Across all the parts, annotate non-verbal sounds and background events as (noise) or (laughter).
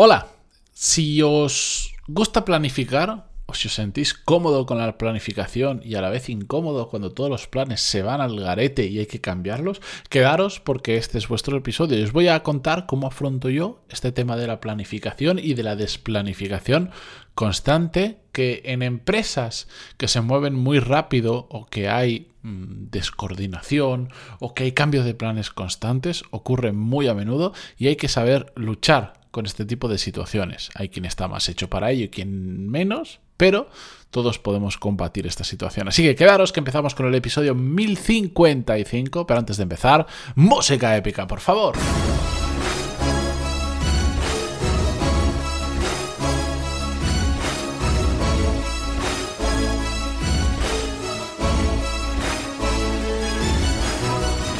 Hola, si os gusta planificar o si os sentís cómodo con la planificación y a la vez incómodo cuando todos los planes se van al garete y hay que cambiarlos, quedaros porque este es vuestro episodio os voy a contar cómo afronto yo este tema de la planificación y de la desplanificación constante que en empresas que se mueven muy rápido o que hay mm, descoordinación o que hay cambios de planes constantes ocurre muy a menudo y hay que saber luchar con este tipo de situaciones. Hay quien está más hecho para ello y quien menos, pero todos podemos combatir esta situación. Así que quedaros que empezamos con el episodio 1055, pero antes de empezar, música épica, por favor.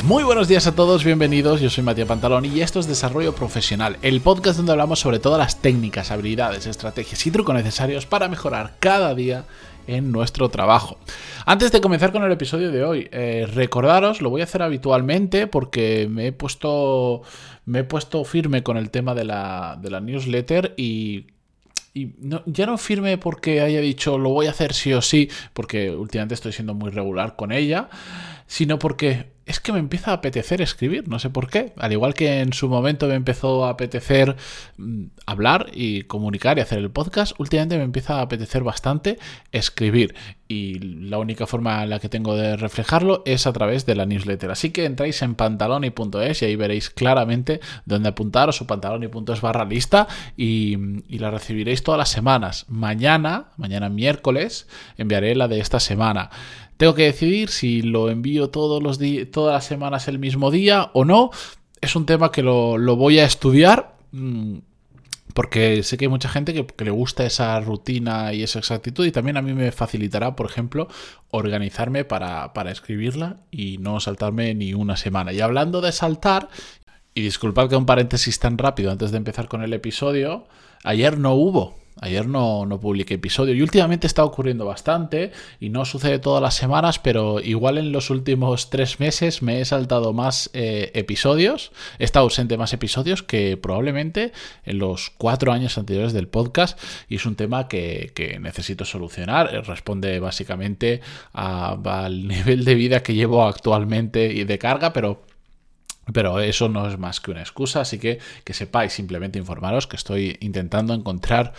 Muy buenos días a todos, bienvenidos. Yo soy Matías Pantalón y esto es Desarrollo Profesional, el podcast donde hablamos sobre todas las técnicas, habilidades, estrategias y trucos necesarios para mejorar cada día en nuestro trabajo. Antes de comenzar con el episodio de hoy, eh, recordaros, lo voy a hacer habitualmente porque me he puesto, me he puesto firme con el tema de la, newsletter y y ya no firme porque haya dicho lo voy a hacer sí o sí, porque últimamente estoy siendo muy regular con ella, sino porque es que me empieza a apetecer escribir, no sé por qué. Al igual que en su momento me empezó a apetecer mm, hablar y comunicar y hacer el podcast, últimamente me empieza a apetecer bastante escribir. Y la única forma en la que tengo de reflejarlo es a través de la newsletter. Así que entráis en pantaloni.es y ahí veréis claramente dónde apuntaros o pantaloni.es barra lista y, y la recibiréis todas las semanas. Mañana, mañana miércoles, enviaré la de esta semana. Tengo que decidir si lo envío todos los todas las semanas el mismo día o no. Es un tema que lo, voy a estudiar. Mm, porque sé que hay mucha gente que, le gusta esa rutina y esa exactitud y también a mí me facilitará, por ejemplo, organizarme para, para escribirla y no saltarme ni una semana. Y hablando de saltar, y disculpad que un paréntesis tan rápido antes de empezar con el episodio, ayer no hubo Ayer no, no, publiqué episodio y últimamente está ocurriendo bastante y no sucede todas las semanas, pero igual en los últimos tres meses me he saltado más eh, episodios, he estado ausente más episodios que probablemente en los cuatro años anteriores del podcast y es un tema que, necesito solucionar. Responde básicamente al (laughs) nivel de vida que llevo actualmente y de carga, pero pero eso no es más que una excusa, así que que sepáis, simplemente informaros que estoy intentando encontrar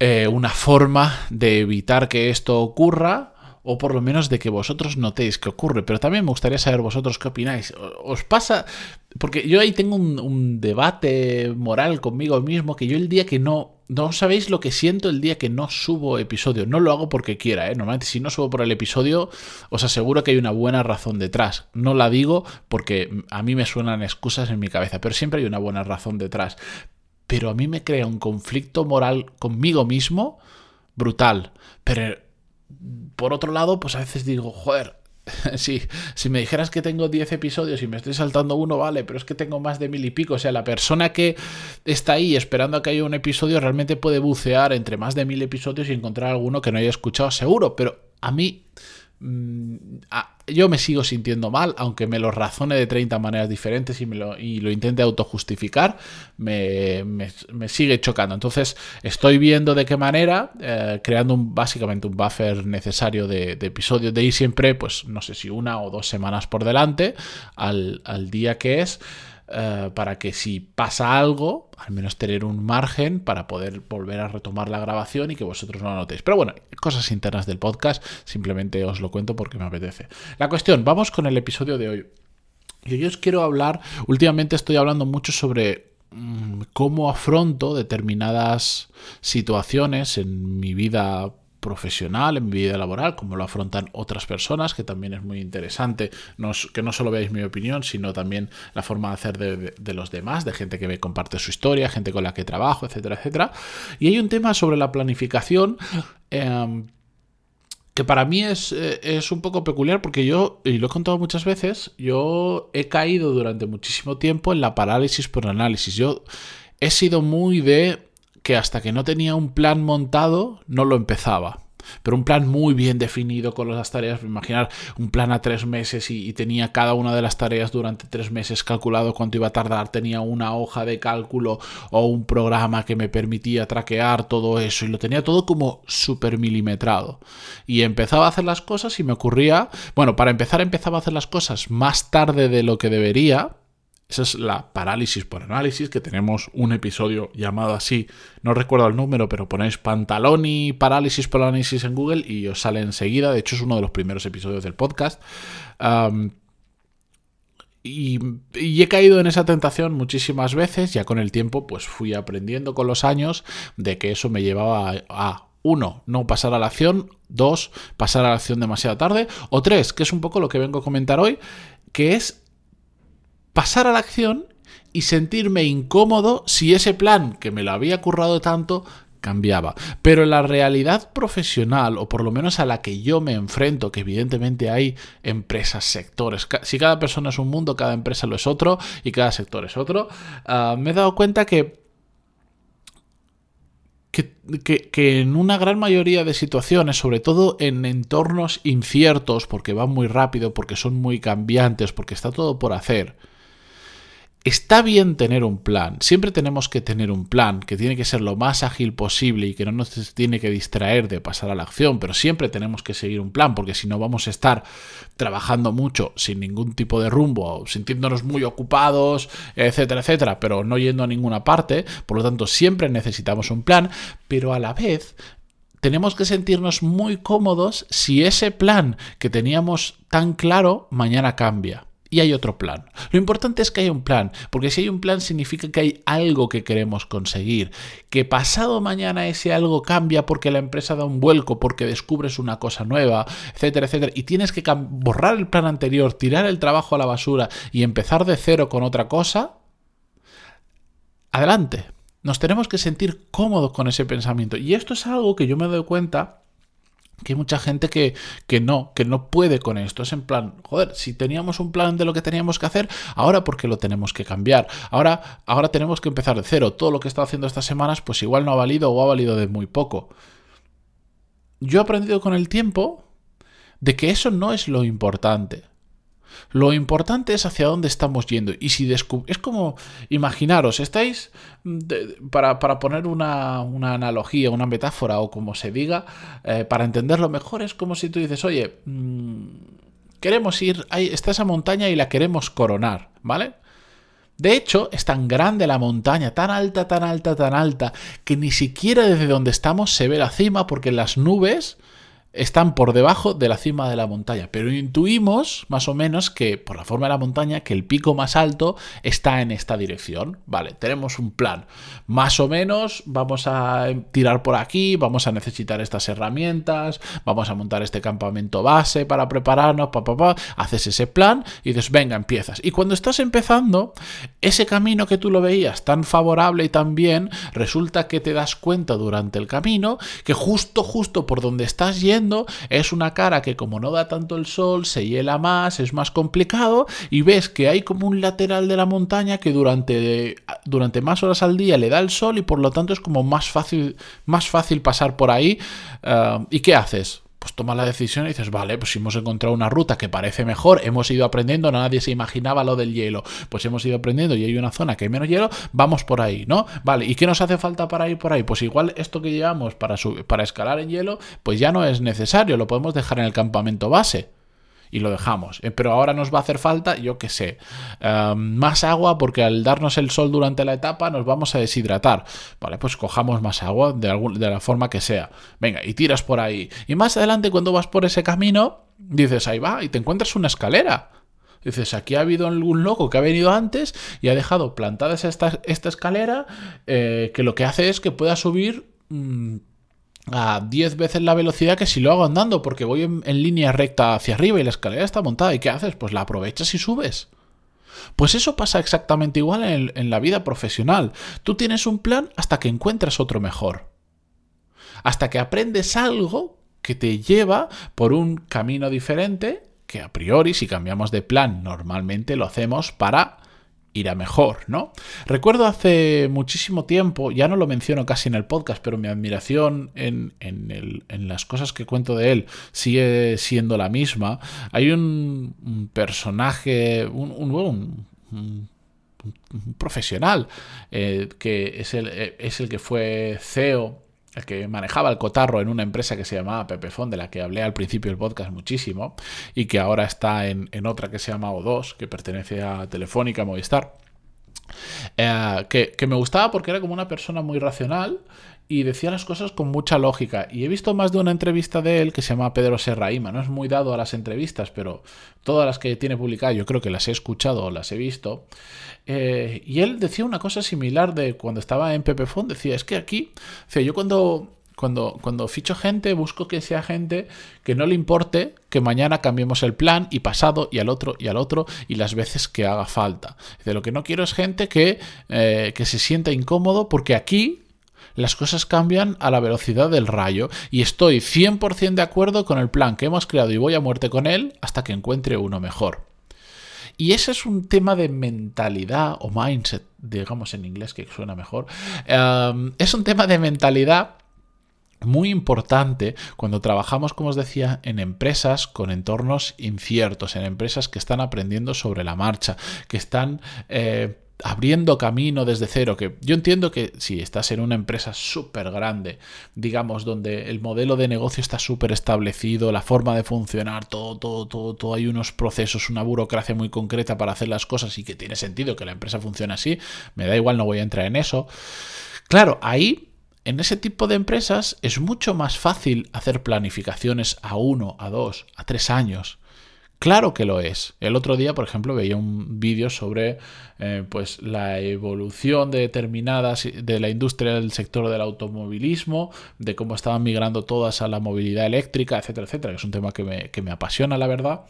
eh, una forma de evitar que esto ocurra o por lo menos de que vosotros notéis que ocurre. Pero también me gustaría saber vosotros qué opináis. ¿Os pasa? Porque yo ahí tengo un, debate moral conmigo mismo que yo el día que no... No sabéis lo que siento el día que no subo episodio. No lo hago porque quiera, ¿eh? Normalmente si no subo por el episodio, os aseguro que hay una buena razón detrás. No la digo porque a mí me suenan excusas en mi cabeza, pero siempre hay una buena razón detrás. Pero a mí me crea un conflicto moral conmigo mismo brutal. Pero por otro lado, pues a veces digo, joder, (laughs) sí, si me dijeras que tengo 10 episodios y me estoy saltando uno, vale, pero es que tengo más de mil y pico. O sea, la persona que está ahí esperando a que haya un episodio realmente puede bucear entre más de mil episodios y encontrar alguno que no haya escuchado seguro. Pero a mí Mm, yo me sigo sintiendo mal, aunque me lo razone de 30 maneras diferentes y, me lo, y lo intente autojustificar, me, me, sigue chocando. Entonces estoy viendo de qué manera, eh, creando un, básicamente un buffer necesario de, episodios de ahí siempre, pues no sé si una o dos semanas por delante al, al día que es. Eh, para que si pasa algo, al menos tener un margen para poder volver a retomar la grabación y que vosotros no lo notéis. Pero bueno, cosas internas del podcast, simplemente os lo cuento porque me apetece. La cuestión, vamos con el episodio de hoy. Yo os quiero hablar, últimamente estoy hablando mucho sobre mm, cómo afronto determinadas situaciones en mi vida profesional, en mi vida laboral, como lo afrontan otras personas, que también es muy interesante, que no solo veáis mi opinión, sino también la forma de hacer de, los demás, de gente que me comparte su historia, gente con la que trabajo, etcétera, etcétera. Y hay un tema sobre la planificación. Em, que para mí es, eh, es, un poco peculiar porque yo, y lo he contado muchas veces, yo he caído durante muchísimo tiempo en la parálisis por análisis. Yo he sido muy de que hasta que no tenía un plan montado no lo empezaba. pero un plan muy bien definido con las tareas. Imaginar un plan a tres meses y, tenía cada una de las tareas durante tres meses calculado cuánto iba a tardar. Tenía una hoja de cálculo o un programa que me permitía traquear todo eso y lo tenía todo como súper milimetrado. Y empezaba a hacer las cosas y me ocurría, bueno, para empezar empezaba a hacer las cosas más tarde de lo que debería esa es la parálisis por análisis, que tenemos un episodio llamado así. No recuerdo el número, pero ponéis Pantaloni parálisis por análisis en Google y os sale enseguida. De hecho, es uno de los primeros episodios del podcast. y, he caído en esa tentación muchísimas veces. Ya con el tiempo, pues fui aprendiendo con los años de que eso me llevaba a, a uno, no pasar a la acción. Dos, pasar a la acción demasiado tarde. O tres, que es un poco lo que vengo a comentar hoy, que es pasar a la acción y sentirme incómodo si ese plan que me lo había currado tanto cambiaba. Pero la realidad profesional, o por lo menos a la que yo me enfrento, que evidentemente hay empresas, sectores, si cada persona es un mundo, cada empresa lo es otro y cada sector es otro, ah, me he dado cuenta que que, que, en una gran mayoría de situaciones, sobre todo en entornos inciertos, porque van muy rápido, porque son muy cambiantes, porque está todo por hacer, Está bien tener un plan, siempre tenemos que tener un plan que tiene que ser lo más ágil posible y que no nos tiene que distraer de pasar a la acción, pero siempre tenemos que seguir un plan porque si no vamos a estar trabajando mucho sin ningún tipo de rumbo, sintiéndonos muy ocupados, etcétera, etcétera, pero no yendo a ninguna parte, por lo tanto siempre necesitamos un plan, pero a la vez tenemos que sentirnos muy cómodos si ese plan que teníamos tan claro mañana cambia y hay otro plan. Lo importante es que hay un plan, porque si hay un plan significa que hay algo que queremos conseguir, que pasado mañana ese algo cambia porque la empresa da un vuelco, porque descubres una cosa nueva, etcétera, etcétera, y tienes que borrar el plan anterior, tirar el trabajo a la basura y empezar de cero con otra cosa, adelante. Nos tenemos que sentir cómodos con ese pensamiento. Y esto es algo que yo me doy cuenta que hay mucha gente que, que, no, que no puede con esto. Es en plan, joder, si teníamos un plan de lo que teníamos que hacer, ahora porque lo tenemos que cambiar. Ahora, ahora tenemos que empezar de cero. Todo lo que he estado haciendo estas semanas, pues igual no ha valido o ha valido de muy poco. Yo he aprendido con el tiempo de que eso no es lo importante. Lo importante es hacia dónde estamos yendo. Y si es como, imaginaros, estáis, para, poner una, analogía, una metáfora o como se diga, eh, para entenderlo mejor, es como si tú dices, oye, mm, queremos ir, ahí está esa montaña y la queremos coronar, ¿vale? De hecho, es tan grande la montaña, tan alta, tan alta, tan alta, que ni siquiera desde donde estamos se ve la cima porque las nubes están por debajo de la cima de la montaña, pero intuimos más o menos que por la forma de la montaña que el pico más alto está en esta dirección. Vale, tenemos un plan. Más o menos vamos a tirar por aquí, vamos a necesitar estas herramientas, vamos a montar este campamento base para prepararnos, pa, pa, haces ese plan y dices, venga, empiezas. Y cuando estás empezando, ese camino que tú lo veías tan favorable y tan bien, resulta que te das cuenta durante el camino que justo, justo por donde estás yendo, es una cara que como no da tanto el sol, se hiela más, es más complicado y ves que hay como un lateral de la montaña que durante, durante más horas al día le da el sol y por lo tanto es como más fácil, más fácil pasar por ahí. Eh, ¿Y qué haces? Pues tomas la decisión y dices, vale, pues hemos encontrado una ruta que parece mejor, hemos ido aprendiendo, nadie se imaginaba lo del hielo, pues hemos ido aprendiendo y hay una zona que hay menos hielo, vamos por ahí, ¿no? Vale, ¿y qué nos hace falta para ir por ahí? Pues igual esto que llevamos para, para escalar en hielo, pues ya no es necesario, lo podemos dejar en el campamento base y lo dejamos. Eh, pero ahora nos va a hacer falta, yo qué sé, em, más agua porque al darnos el sol durante la etapa nos vamos a deshidratar. Vale, pues cojamos más agua de, de la forma que sea. Venga, y tiras por ahí. Y más adelante cuando vas por ese camino, dices, ahí va, y te encuentras una escalera. Dices, aquí ha habido algún loco que ha venido antes y ha dejado plantada esta, esta escalera eh, que lo que hace es que pueda subir... Mm, a 10 veces la velocidad que si lo hago andando, porque voy en, línea recta hacia arriba y la escalera está montada. ¿Y qué haces? Pues la aprovechas y subes. Pues eso pasa exactamente igual en, en la vida profesional. Tú tienes un plan hasta que encuentras otro mejor. Hasta que aprendes algo que te lleva por un camino diferente, que a priori si cambiamos de plan normalmente lo hacemos para irá mejor, ¿no? Recuerdo hace muchísimo tiempo, ya no lo menciono casi en el podcast, pero mi admiración en, las cosas que cuento de él sigue siendo la misma. Hay un, personaje, un, profesional eh, que es el, eh, es el que fue CEO el que manejaba el cotarro en una empresa que se llamaba Pepefon, de la que hablé al principio del podcast muchísimo, y que ahora está en, otra que se llama O2, que pertenece a Telefónica Movistar. Eh, que, me gustaba porque era como una persona muy racional y decía las cosas con mucha lógica. Y he visto más de una entrevista de él que se llama Pedro Serraima. No es muy dado a las entrevistas, pero todas las que tiene publicadas yo creo que las he escuchado o las he visto. Eh, y él decía una cosa similar de cuando estaba en Pepefon. Decía, es que aquí, o yo cuando cuando, cuando, ficho gente, busco que sea gente que no le importe que mañana cambiemos el plan y pasado y al otro y al otro y las veces que haga falta. De lo que no quiero es gente que, eh, que se sienta incómodo porque aquí las cosas cambian a la velocidad del rayo y estoy 100% de acuerdo con el plan que hemos creado y voy a muerte con él hasta que encuentre uno mejor. Y ese es un tema de mentalidad o mindset, digamos en inglés que suena mejor. Em, es un tema de mentalidad muy importante cuando trabajamos, como os decía, en empresas con entornos inciertos, en empresas que están aprendiendo sobre la marcha, que están eh, abriendo camino desde cero, que yo entiendo que si estás en una empresa súper grande, digamos, donde el modelo de negocio está súper establecido, la forma de funcionar, todo, todo, todo, todo, hay unos procesos, una burocracia muy concreta para hacer las cosas y que tiene sentido que la empresa funcione así, me da igual, no voy a entrar en eso. Claro, ahí en ese tipo de empresas es mucho más fácil hacer planificaciones a uno, a dos, a tres años. Claro que lo es. El otro día, por ejemplo, veía un vídeo sobre eh, pues, la evolución de determinadas de la industria del sector del automovilismo, de cómo estaban migrando todas a la movilidad eléctrica, etcétera, etcétera, que es un tema que me, apasiona, la verdad.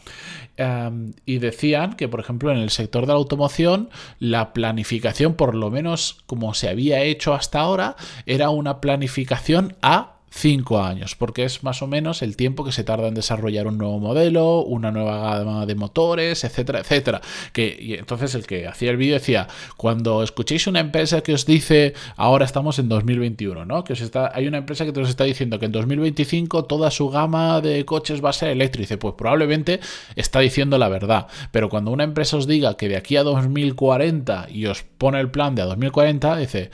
y decían que, por ejemplo, en el sector de la automoción, la planificación, por lo menos como se había hecho hasta ahora, era una planificación a cinco años, porque es más o menos el tiempo que se tarda en desarrollar un nuevo modelo, una nueva gama de motores, etcétera, etcétera. Que, entonces el que hacía el vídeo decía, cuando escuchéis una empresa que os dice, ahora estamos en 2021, ¿no? Que os está, hay una empresa que te os está diciendo que en 2025 toda su gama de coches va a ser eléctrica, pues probablemente está diciendo la verdad. Pero cuando una empresa os diga que de aquí a 2040 y os pone el plan de a 2040, dice,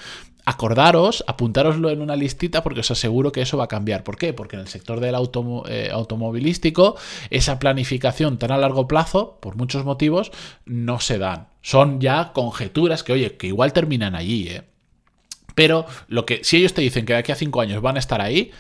acordaros, apuntároslo en una listita porque os aseguro que eso va a cambiar. ¿Por qué? Porque en el sector del eh, automovilístico esa planificación tan a largo plazo, por muchos motivos, no se dan. Son ya conjeturas que, oye, que igual terminan allí, ¿eh? Pero lo que, si ellos te dicen que de aquí a cinco años van a estar ahí,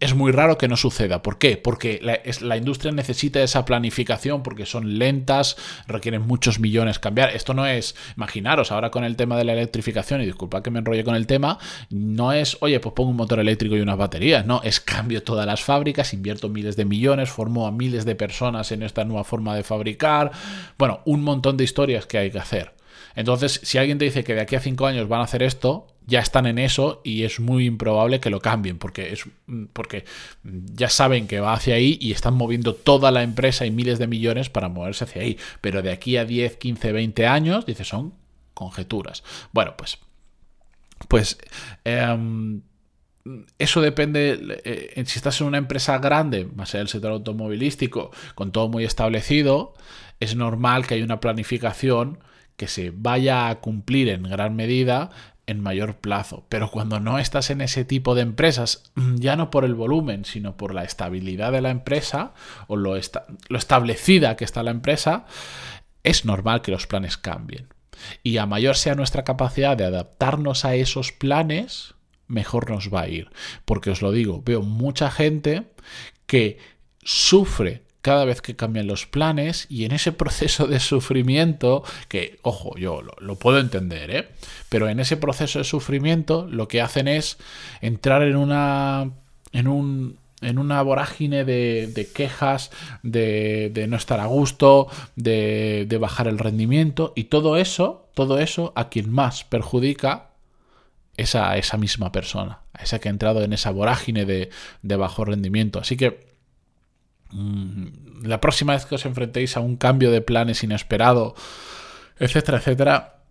es muy raro que no suceda. ¿Por qué? Porque la, industria necesita esa planificación porque son lentas, requieren muchos millones cambiar. Esto no es, imaginaros, ahora con el tema de la electrificación, y disculpa que me enrolle con el tema, no es, oye, pues pongo un motor eléctrico y unas baterías, no, es cambio todas las fábricas, invierto miles de millones, formo a miles de personas en esta nueva forma de fabricar, bueno, un montón de historias que hay que hacer. Entonces, si alguien te dice que de aquí a cinco años van a hacer esto, ya están en eso y es muy improbable que lo cambien porque, es, porque ya saben que va hacia ahí y están moviendo toda la empresa y miles de millones para moverse hacia ahí. Pero de aquí a 10, 15, 20 años, dice, son conjeturas. Bueno, pues, pues em, eso depende, eh, si estás en una empresa grande, más allá del sector automovilístico, con todo muy establecido, es normal que haya una planificación que se vaya a cumplir en gran medida en mayor plazo. Pero cuando no estás en ese tipo de empresas, ya no por el volumen, sino por la estabilidad de la empresa o lo, lo establecida que está la empresa, es normal que los planes cambien. Y a mayor sea nuestra capacidad de adaptarnos a esos planes, mejor nos va a ir. Porque os lo digo, veo mucha gente que sufre cada vez que cambian los planes y en ese proceso de sufrimiento, que, ojo, yo lo, puedo entender, ¿eh? pero en ese proceso de sufrimiento lo que hacen es entrar en una... En un, en una vorágine de, quejas, de, no estar a gusto, de, de, bajar el rendimiento y todo eso, todo eso a quien más perjudica es a esa misma persona, a esa que ha entrado en esa vorágine de, de bajo rendimiento. Así que la próxima vez que os enfrentéis a un cambio de planes inesperado, etcétera, etcétera,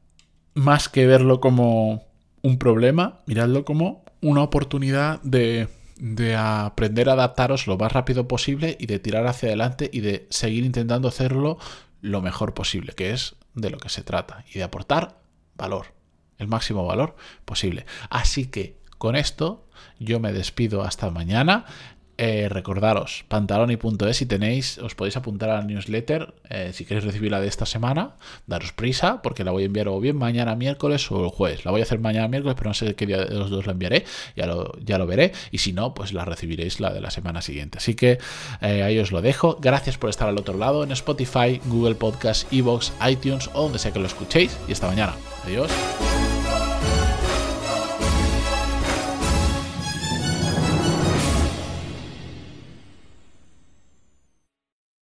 más que verlo como un problema, miradlo como una oportunidad de, de aprender a adaptaros lo más rápido posible y de tirar hacia adelante y de seguir intentando hacerlo lo mejor posible, que es de lo que se trata, y de aportar valor, el máximo valor posible. Así que con esto yo me despido hasta mañana. Eh, recordaros, pantaloni.es si tenéis, os podéis apuntar a la newsletter eh, si queréis recibir la de esta semana, daros prisa porque la voy a enviar o bien mañana miércoles o el jueves. La voy a hacer mañana miércoles, pero no sé qué día de los dos la enviaré, ya lo, ya lo veré. Y si no, pues la recibiréis la de la semana siguiente. Así que eh, ahí os lo dejo. Gracias por estar al otro lado en Spotify, Google Podcast, Evox, iTunes o donde sea que lo escuchéis. Y hasta mañana. Adiós.